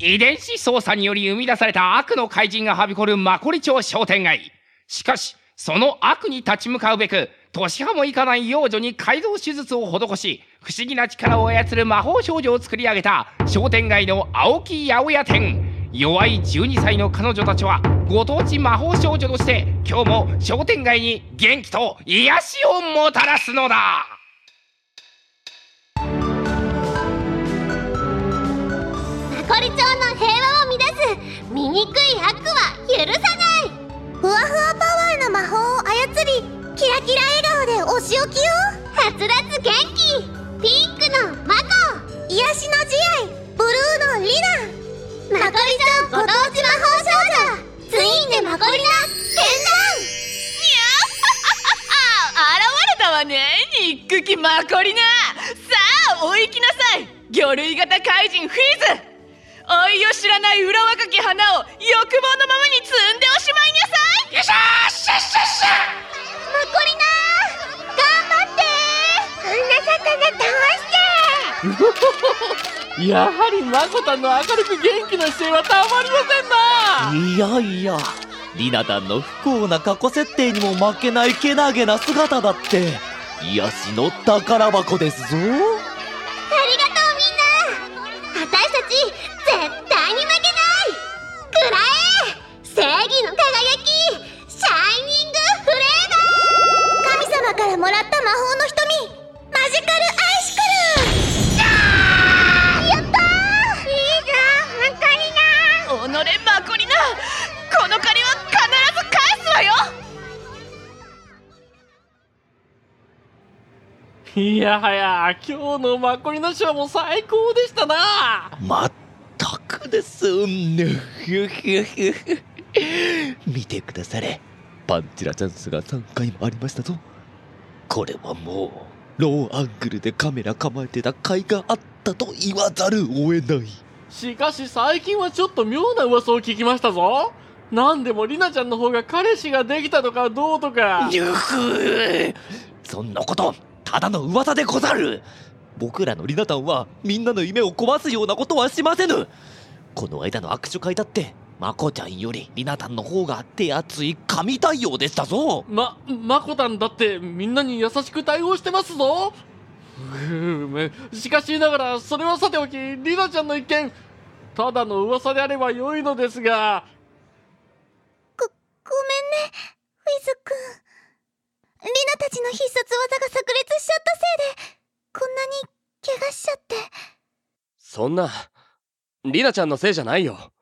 遺伝子操作により生み出された悪の怪人がはびこるマコリ町商店街。しかしその悪に立ち向かうべく年派もいかない幼女に改造手術を施し不思議な力を操る魔法少女を作り上げた商店街の青木八百屋店。弱い12歳の彼女たちはご当地魔法少女として今日も商店街に元気と癒しをもたらすのだ。マコリ町の平和を乱す醜い悪は許さない。ふわふわパワーの魔法を操りキラキラ笑顔でお仕置きよ。はつらつ元気。ピンクのマコ癒しの慈愛。ブルーのリナ。マコリ町ご当地魔法少女。ツインでマコリナ天現れたわね。憎きマコリナさあお行きなさい。魚類型怪人フィーズ愛を知らない裏若き花を欲望のままに摘んでおしまい。なさい。よっしゃしゃしゃしゃマコリナ頑張ってそんな魚倒してやはりマコタンの明るく元気な姿勢はたまりませんない。やい。やリナタンの不幸な過去設定にも負けない。けなげな姿だって癒しの宝箱ですぞいやはや今日のマコリナショーも最高でしたな。まったくです。ぬふふふふ。見てくだされ。パンチラチャンスが3回もありましたぞ。これはもうローアングルでカメラ構えてた甲斐があったと言わざるを得ない。しかし最近はちょっと妙な噂を聞きましたぞ。なんでもリナちゃんの方が彼氏ができたとかどうとか。そんなことただの噂でござる。僕らのリナタンはみんなの夢を壊すようなことはしませぬ。この間の握手会だってマコちゃんよりリナタンの方が手厚い神対応でしたぞ。ま、マコタンだってみんなに優しく対応してますぞ。しかしながらそれはさておきリナちゃんの一件ただの噂であれば良いのですが。ごめんねフィズ君リナたちの必殺技が炸裂しちゃったせいでこんなに怪我しちゃって。そんなリナちゃんのせいじゃないよ。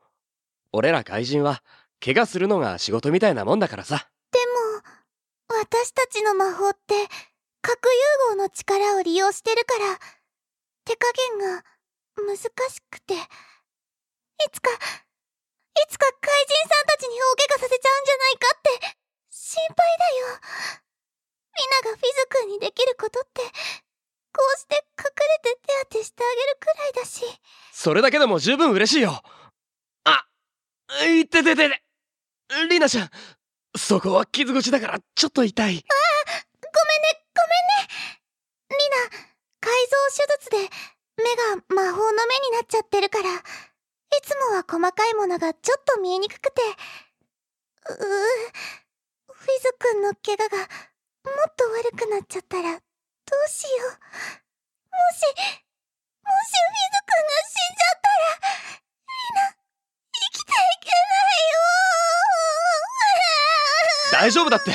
俺ら怪人は怪我するのが仕事みたいなもんだからさ。でも私たちの魔法って核融合の力を利用してるから手加減が難しくて。いつかいつか怪人さんたちに大怪我させちゃうんじゃないかって心配だよながフィズ君にできることってこうして隠れて手当てしてあげるくらいだし。それだけでも十分嬉しいよ。あいってててて。リナちゃんそこは傷口だからちょっと痛い。ごめんねごめんね。リナ改造手術で目が魔法の目になっちゃってるからいつもは細かいものがちょっと見えにくくて。ううフィズ君の怪我がもっと悪くなっちゃったらどうしよう。もしもしフィズ君が死んじゃったらリナ生きていけないよ。大丈夫だって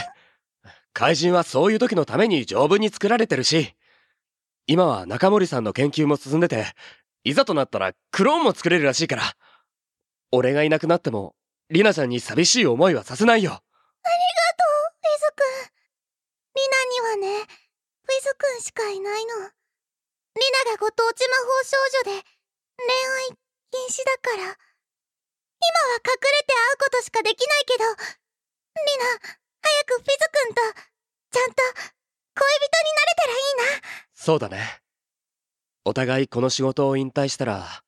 怪人はそういう時のために丈夫に作られてるし。今は中森さんの研究も進んでていざとなったらクローンも作れるらしいから。俺がいなくなってもリナちゃんに寂しい思いはさせないよ。ありがとう、フィズ君。リナにはね、フィズ君しかいないの。リナがご当地魔法少女で、恋愛禁止だから。今は隠れて会うことしかできないけど、リナ、早くフィズ君と、ちゃんと、恋人になれたらいいな。そうだねお互いこの仕事を引退したら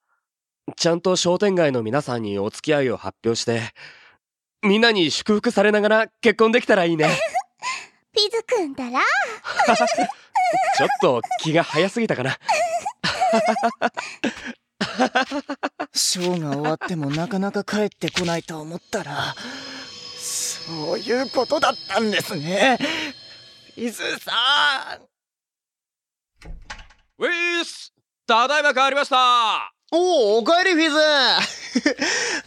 ちゃんと商店街の皆さんにお付き合いを発表してみんなに祝福されながら結婚できたらいいね フィズ君だら。ちょっと気が早すぎたかな。ショーが終わってもなかなか帰ってこないと思ったらそういうことだったんですね。伊豆さん。ウィースただいま帰りました。おお、おかえりフィズ。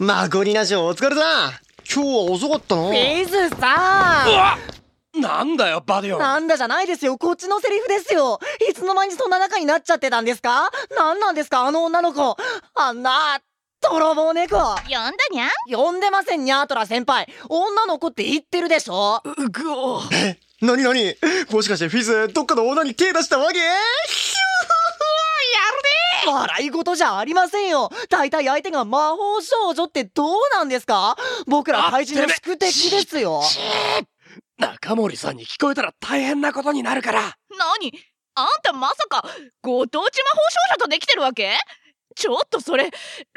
マコリナ賞お疲れさん。今日は遅かったな。伊豆うさん。わなんだよバディオン。なんだじゃないですよ。こっちのセリフですよ。いつの間にそんな仲になっちゃってたんですか？なんなんですかあの女の子。あんな泥棒猫。呼んだにゃ呼んでませんニャートラ先輩。女の子って言ってるでしょ？うぐお。なになにもしかしてフィズどっかの女に手出したわけ？笑い事じゃありませんよ。大体相手が魔法少女ってどうなんですか？僕ら怪人の宿敵ですよ中森さんに聞こえたら大変なことになるから。何？あんたまさかご当地魔法少女とできてるわけ？ちょっとそれロ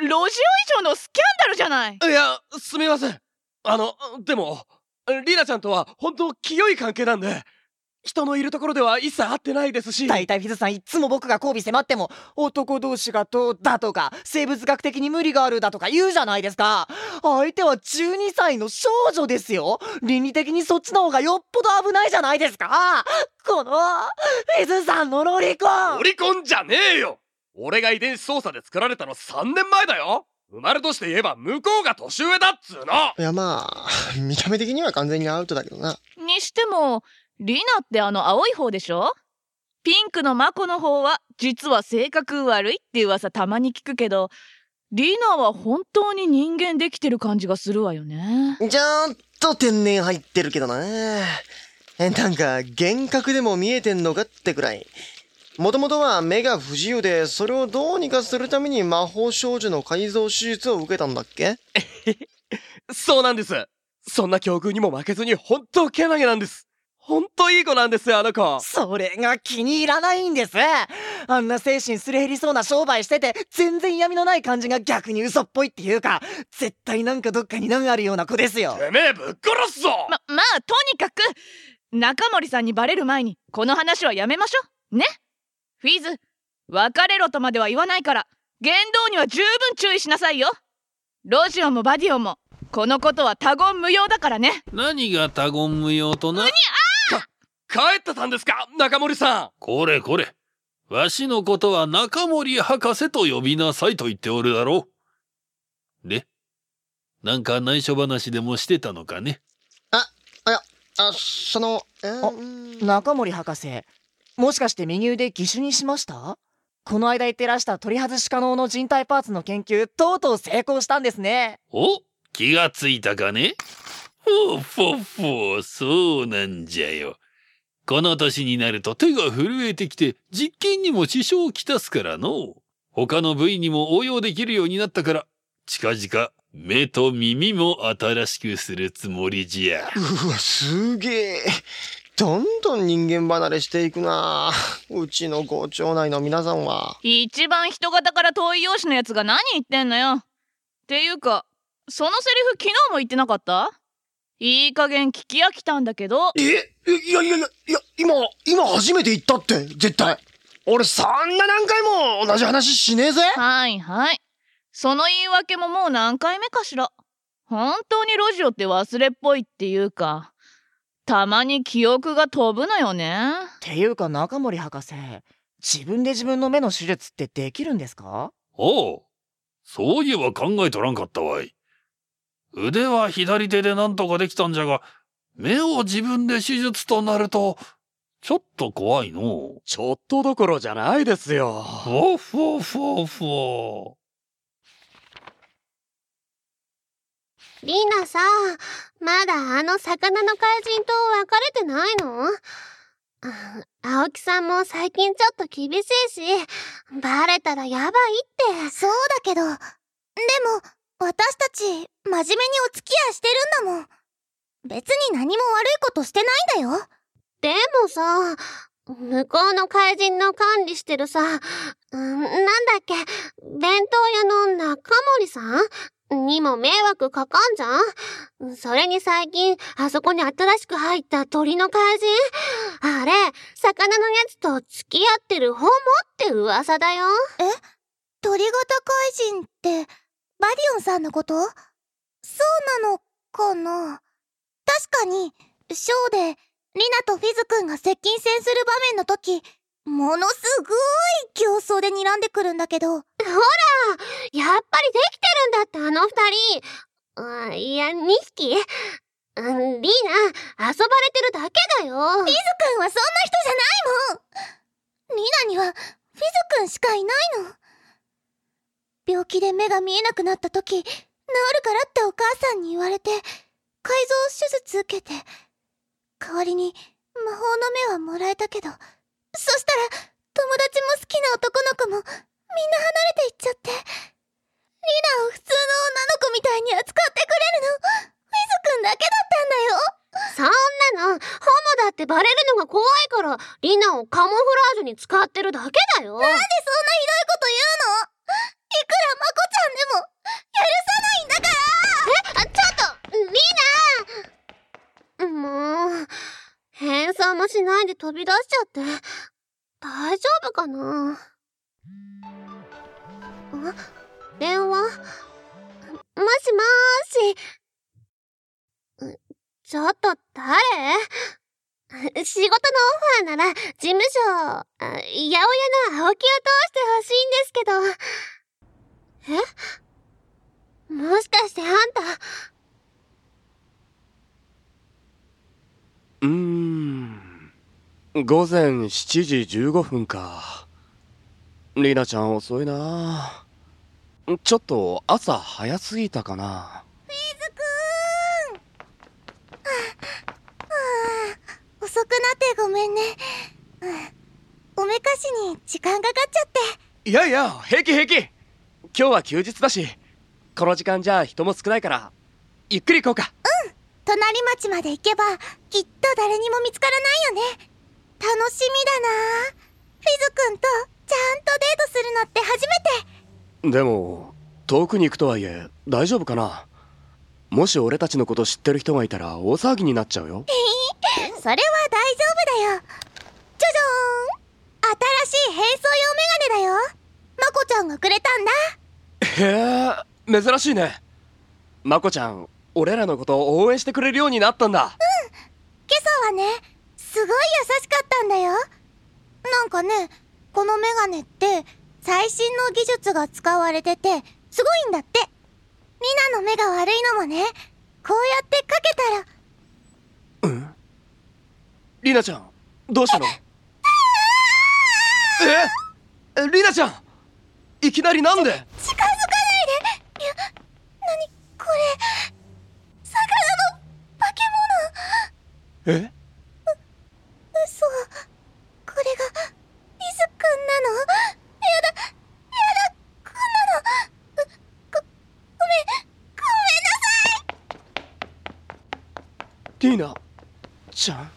ジオ以上のスキャンダルじゃない。いやすみません。あのでもリナちゃんとは本当清い関係なんで人のいるところでは一切会ってないですし。大体フィズさんいっつも僕が交尾迫っても男同士がどうだとか生物学的に無理があるだとか言うじゃないですか。相手は12歳の少女ですよ。倫理的にそっちの方がよっぽど危ないじゃないですか。このフィズさんのロリコン。オリコンじゃねえよ。俺が遺伝子操作で作られたの3年前だよ。生まれとして言えば向こうが年上だっつうの。いやまあ見た目的には完全にアウトだけどな。にしてもリナってあの青い方でしょ？ピンクのマコの方は実は性格悪いって噂たまに聞くけどリナは本当に人間できてる感じがするわよね。ちょっと天然入ってるけどな。えなんか幻覚でも見えてんのかってくらい。もともとは目が不自由でそれをどうにかするために魔法少女の改造手術を受けたんだっけ？そうなんです。そんな境遇にも負けずに本当けなげなんです本当いい子なんですあの子。それが気に入らないんです。あんな精神すり減りそうな商売してて全然闇のない感じが逆に嘘っぽいっていうか絶対なんかどっかに難あるような子ですよ。てめえぶっ殺すぞ！ままあとにかく中森さんにバレる前にこの話はやめましょう。ね？フィズ別れろとまでは言わないから言動には十分注意しなさいよ。ロジオもバディオもこのことは他言無用だからね。何が他言無用とな？帰ってたんですか中森さん。これこれ。わしのことは中森博士と呼びなさいと言っておるだろう。でなんか内緒話でもしてたのかね？あいやあそのえー中森博士もしかして右腕義手にしました？この間言ってらした取り外し可能の人体パーツの研究とうとう成功したんですね。お？気がついたかね？ほうほうほうそうなんじゃよこの年になると手が震えてきて実験にも支障をきたすからの。他の部位にも応用できるようになったから近々目と耳も新しくするつもりじゃ。うわすげえ。どんどん人間離れしていくな。うちの校長内の皆さんは。一番人型から遠い容姿のやつが何言ってんのよ。っていうかそのセリフ昨日も言ってなかった？いい加減聞き飽きたんだけど。え？いやいやいやいや今今初めて言ったって絶対。俺そんな何回も同じ話しねえぜ。はいはい。その言い訳ももう何回目かしら。本当にロジオって忘れっぽいっていうかたまに記憶が飛ぶのよね。っていうか中森博士自分で自分の目の手術ってできるんですか？おうそういえば考えとらんかったわい腕は左手でなんとかできたんじゃが目を自分で手術となるとちょっと怖いの。ちょっとどころじゃないですよ。フォフォフォフォリナさまだあの魚の怪人と別れてないの？あ青木さんも最近ちょっと厳しいしバレたらやばいって。そうだけどでも私たち真面目にお付き合いしてるんだもん。別に何も悪いことしてないんだよ。でもさ向こうの怪人の管理してるさ、うん、なんだっけ弁当屋の中森さんにも迷惑かかんじゃん？それに最近、あそこに新しく入った鳥の怪人？あれ、魚のやつと付き合ってるホモって噂だよ。え？鳥型怪人ってバディオンさんのこと？そうなのかな？確かに、ショーで、リナとフィズ君が接近戦する場面の時、ものすごい競争で睨んでくるんだけど。ほらやっぱりできてるんだって、あの二人。あいや、二匹。うんリーナ、遊ばれてるだけだよ。フィズ君はそんな人じゃないもんリナには、フィズ君しかいないの。病気で目が見えなくなった時、治るからってお母さんに言われて、改造手術受けて、代わりに魔法の目はもらえたけど、そしたら、友達も好きな男の子も、みんな離れていっちゃって。リナを普通の女の子みたいに扱ってくれるの、フィズ君だけだったんだよ。そんなの、ホモだってバレるのが怖いから、リナをカモフラージュに使ってるだけだよ。仕事のオファーなら、事務所、八百屋の青木を通してほしいんですけど。え？もしかしてあんた。うーん。午前7時15分か。リナちゃん遅いな。ちょっと朝早すぎたかな。フィズくーん。はあ、遅くなってごめんね。おめかしに時間かかっちゃって。いやいや、平気平気。今日は休日だし、この時間じゃ人も少ないから、ゆっくり行こうか。うん。隣町まで行けば、きっと誰にも見つからないよね。楽しみだなフィズ君とちゃんとデートするのって初めて。でも、遠くに行くとはいえ、大丈夫かな？もし俺たちのこと知ってる人がいたら大騒ぎになっちゃうよ。それは大丈夫だよ。じゃじゃーん新しい変装用メガネだよ。まこちゃんがくれたんだ。へえ、珍しいね。まこちゃん、俺らのことを応援してくれるようになったんだ。うん。今朝はね、すごい優しかったんだよ。なんかね、このメガネって、最新の技術が使われてて、すごいんだって。リナの目が悪いのもね、こうやってかけたら。うん。リナちゃん、どうしたの？え？リナちゃんいきなりなんで？近づかないで。いや、なに、これ、魚の化け物。え嘘。これが、リズくんなのやだ、やだ、こんなの。ご、ごめん、ごリナちゃん。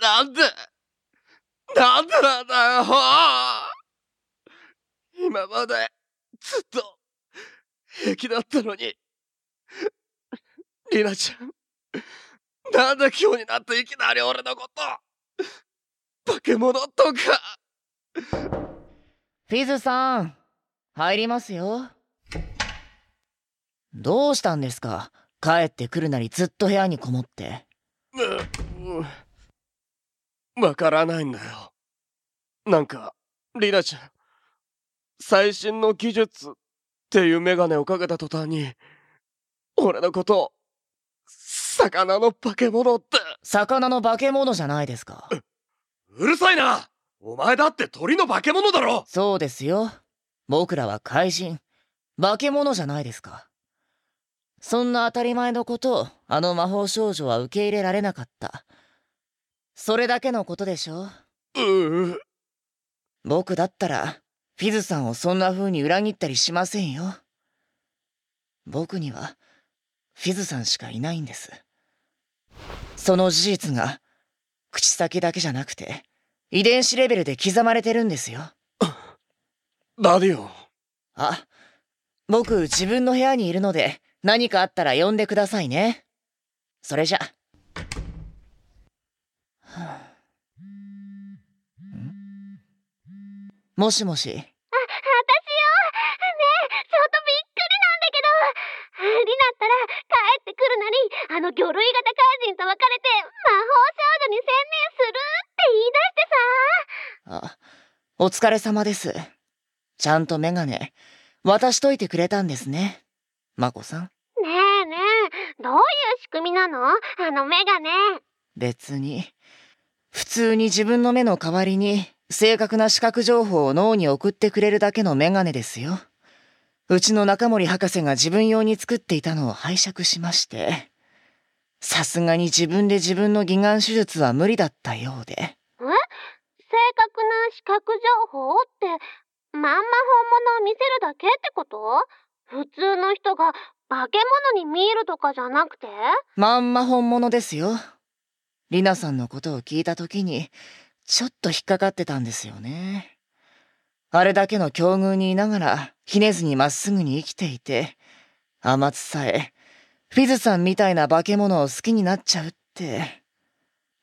なんでなんでなんだよ今までずっと平気だったのに。リナちゃんなんで今日になっていきなり俺のこと化け物とか。フィズさん、入りますよ。どうしたんですか？帰ってくるなりずっと部屋にこもって。わからないんだよ。なんか、リナちゃん、最新の技術っていうメガネをかけた途端に、俺のこと、魚の化け物って。魚の化け物じゃないですか。うるさいなお前だって鳥の化け物だろそうですよ。僕らは怪人。化け物じゃないですか。そんな当たり前のことをあの魔法少女は受け入れられなかった。それだけのことでしょうう。僕だったら、フィズさんをそんな風に裏切ったりしませんよ。僕には、フィズさんしかいないんです。その事実が、口先だけじゃなくて、遺伝子レベルで刻まれてるんですよ。ダディオン。あ、僕自分の部屋にいるので、何かあったら呼んでくださいね。それじゃ。はあん？もしもし。あ、私よ。ねえ、ちょっとびっくりなんだけど。リナったら帰ってくるなり、あの魚類型怪人と別れて魔法少女に専念するって言い出してさ。あ、お疲れ様です。ちゃんとメガネ、渡しといてくれたんですね。マコさん。ねえねえ、どういう仕組みなの？あのメガネ。別に。普通に自分の目の代わりに正確な視覚情報を脳に送ってくれるだけのメガネですよ。うちの中森博士が自分用に作っていたのを拝借しまして。さすがに自分で自分の義眼手術は無理だったようで。え？正確な視覚情報って、まんま本物を見せるだけってこと？普通の人が化け物に見えるとかじゃなくて？まんま本物ですよ。リナさんのことを聞いた時に、ちょっと引っかかってたんですよね。あれだけの境遇にいながら、ひねずにまっすぐに生きていて、甘つさえ、フィズさんみたいな化け物を好きになっちゃうって。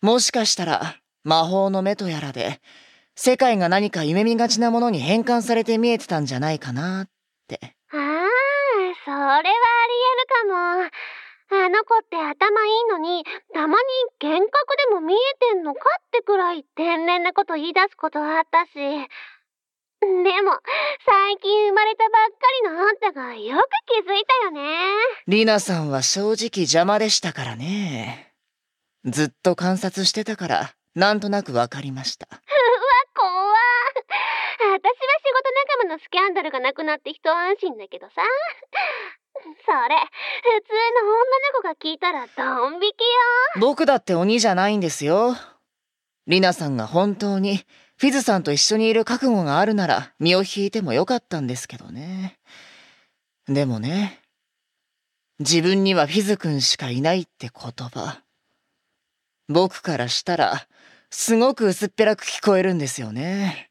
もしかしたら、魔法の目とやらで、世界が何か夢見がちなものに変換されて見えてたんじゃないかなって。ああ、それはありえるかも。あの子って頭いいのに、たまに幻覚でも見えてんのかってくらい天然なこと言い出すことあったし。でも、最近生まれたばっかりのあんたがよく気づいたよね。リナさんは正直邪魔でしたからね。ずっと観察してたから、なんとなくわかりました。うわ、怖私は仕事仲間のスキャンダルがなくなって一安心だけどさ。それ、普通の女の子が聞いたらドン引きよ。僕だって鬼じゃないんですよ。リナさんが本当にフィズさんと一緒にいる覚悟があるなら身を引いてもよかったんですけどね。でもね、自分にはフィズ君しかいないって言葉。僕からしたら、すごく薄っぺらく聞こえるんですよね。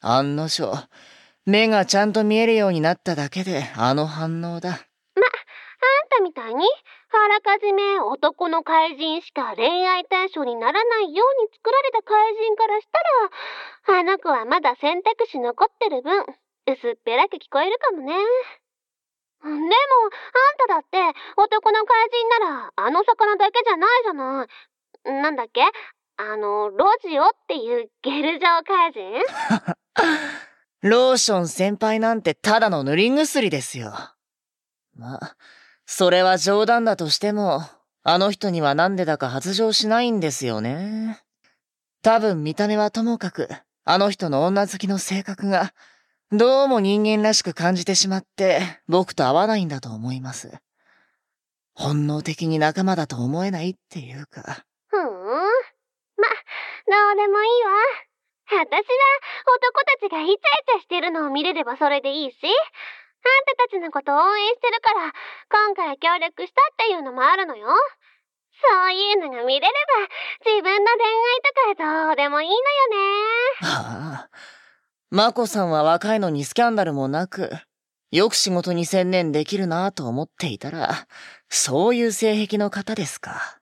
案の定、目がちゃんと見えるようになっただけであの反応だ。あんたみたいに、あらかじめ男の怪人しか恋愛対象にならないように作られた怪人からしたら、あの子はまだ選択肢残ってる分、薄っぺらく聞こえるかもね。でも、あんただって男の怪人ならあの魚だけじゃないじゃない。なんだっけ？あの、ロジオっていうゲル状怪人？ローション先輩なんてただの塗り薬ですよ。まあ、それは冗談だとしても、あの人にはなんでだか発情しないんですよね。多分見た目はともかく、あの人の女好きの性格が、どうも人間らしく感じてしまって、僕と合わないんだと思います。本能的に仲間だと思えないっていうか。ふーん。ま、どうでもいいわ。私は男たちがイチャイチャしてるのを見れればそれでいいし、あんたたちのこと応援してるから、今回協力したっていうのもあるのよ。そういうのが見れれば、自分の恋愛とかどうでもいいのよね。はあ。マコさんは若いのにスキャンダルもなく、よく仕事に専念できるなぁと思っていたら、そういう性癖の方ですか。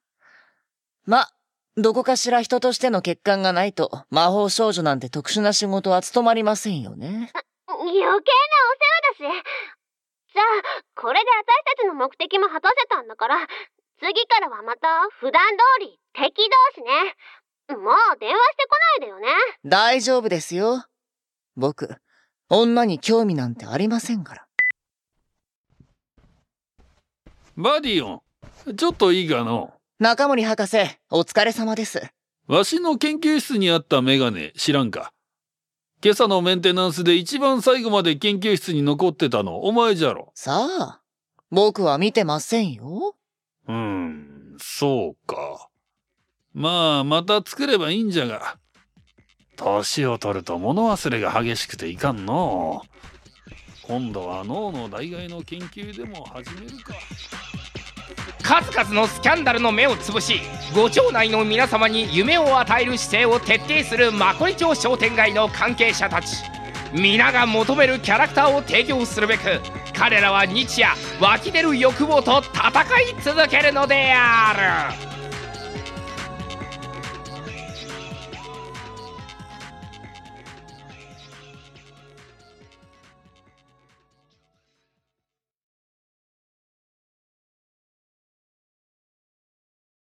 ま、どこかしら人としての欠陥がないと、魔法少女なんて特殊な仕事は務まりませんよね。余計なお世話だし。じゃあ、これで私たちの目的も果たせたんだから、次からはまた普段通り敵同士ね。もう電話してこないでよね。大丈夫ですよ。僕、女に興味なんてありませんから。バディオン、ちょっといいかの？中森博士、お疲れ様です。わしの研究室にあったメガネ知らんか？今朝のメンテナンスで一番最後まで研究室に残ってたのお前じゃろ？さあ、僕は見てませんよ。うーん、そうか。まあ、また作ればいいんじゃが。年を取ると物忘れが激しくていかんのう。今度は脳の代替の研究でも始めるか。数々のスキャンダルの目をつぶしご町内の皆様に夢を与える姿勢を徹底するマコリ町商店街の関係者たち。皆が求めるキャラクターを提供するべく彼らは日夜湧き出る欲望と戦い続けるのである。